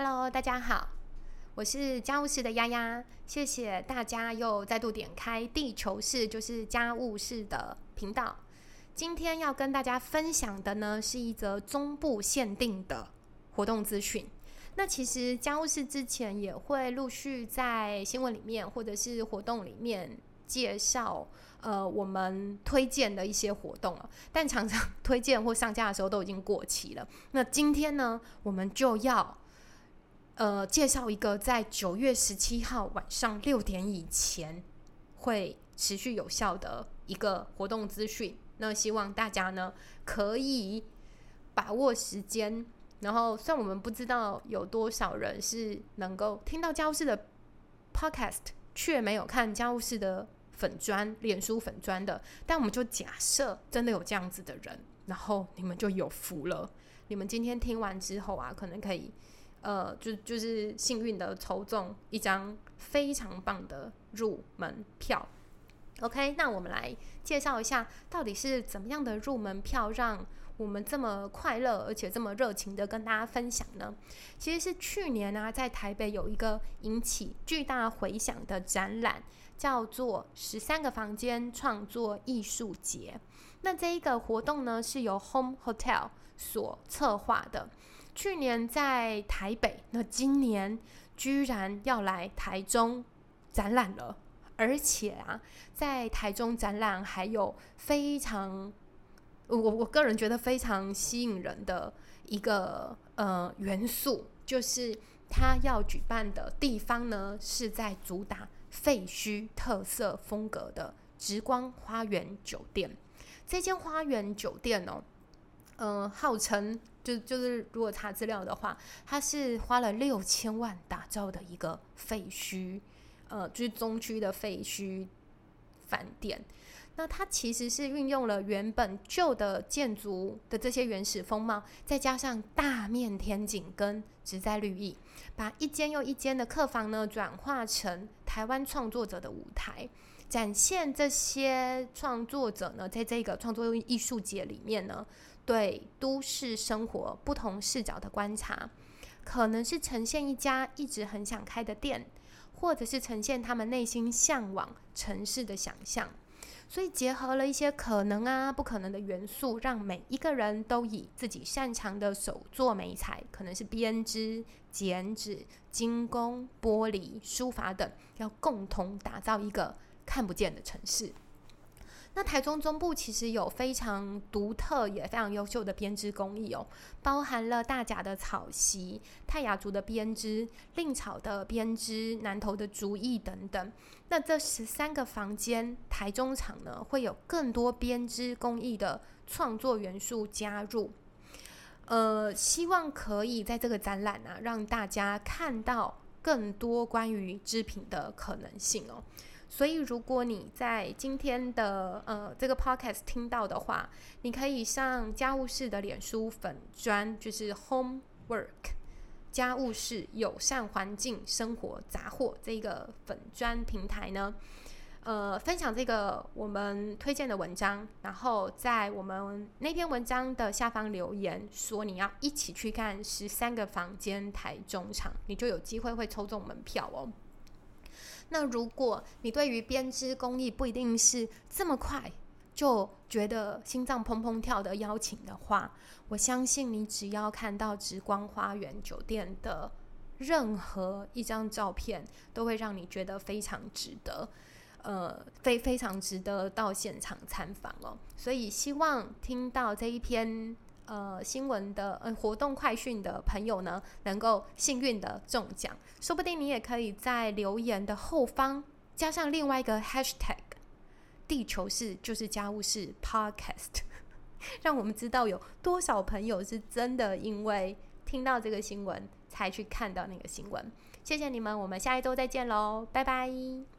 Hello，大家好，我是家务事的丫丫，谢谢大家又再度点开地球室，就是家务事的频道。今天要跟大家分享的呢，是一则中部限定的活动资讯。那其实家务事之前也会陆续在新闻里面或者是活动里面介绍，呃，我们推荐的一些活动了。但常常 推荐或上架的时候都已经过期了。那今天呢，我们就要呃介绍一个在九月十七号晚上六点以前会持续有效的一个活动资讯。那希望大家呢可以把握时间。然后，虽然我们不知道有多少人是能够听到家务事的 podcast，却没有看家务事的粉砖、脸书粉砖的，但我们就假设真的有这样子的人，然后你们就有福了。你们今天听完之后啊，可能可以呃，就就是幸运的抽中一张非常棒的入门票。OK，那我们来介绍一下，到底是怎么样的入门票让。我们这么快乐，而且这么热情的跟大家分享呢？其实是去年呢，在台北有一个引起巨大回响的展览，叫做“十三个房间创作艺术节”。那这一个活动呢，是由 Home Hotel 所策划的。去年在台北，那今年居然要来台中展览了，而且啊，在台中展览还有非常。我我个人觉得非常吸引人的一个呃元素，就是他要举办的地方呢是在主打废墟特色风格的直光花园酒店。这间花园酒店哦，嗯，号称就就是如果查资料的话，它是花了六千万打造的一个废墟，呃，就是中区的废墟饭店。那它其实是运用了原本旧的建筑的这些原始风貌，再加上大面天井跟植栽绿意，把一间又一间的客房呢转化成台湾创作者的舞台，展现这些创作者呢在这个创作艺术节里面呢对都市生活不同视角的观察，可能是呈现一家一直很想开的店，或者是呈现他们内心向往城市的想象。所以结合了一些可能啊、不可能的元素，让每一个人都以自己擅长的手作美材，可能是编织、剪纸、精工、玻璃、书法等，要共同打造一个看不见的城市。那台中中部其实有非常独特也非常优秀的编织工艺哦，包含了大甲的草席、泰雅族的编织、令草的编织、南投的竹艺等等。那这十三个房间，台中场呢会有更多编织工艺的创作元素加入。呃，希望可以在这个展览啊，让大家看到更多关于织品的可能性哦。所以，如果你在今天的呃这个 podcast 听到的话，你可以上家务事的脸书粉专，就是 Home Work 家务事友善环境生活杂货这个粉专平台呢，呃，分享这个我们推荐的文章，然后在我们那篇文章的下方留言说你要一起去看十三个房间台中场，你就有机会会抽中门票哦。那如果你对于编织工艺不一定是这么快就觉得心脏砰砰跳的邀请的话，我相信你只要看到直光花园酒店的任何一张照片，都会让你觉得非常值得，呃，非非常值得到现场参访哦。所以希望听到这一篇。呃，新闻的呃活动快讯的朋友呢，能够幸运的中奖，说不定你也可以在留言的后方加上另外一个 hashtag，地球是就是家务事 podcast，让我们知道有多少朋友是真的因为听到这个新闻才去看到那个新闻。谢谢你们，我们下一周再见喽，拜拜。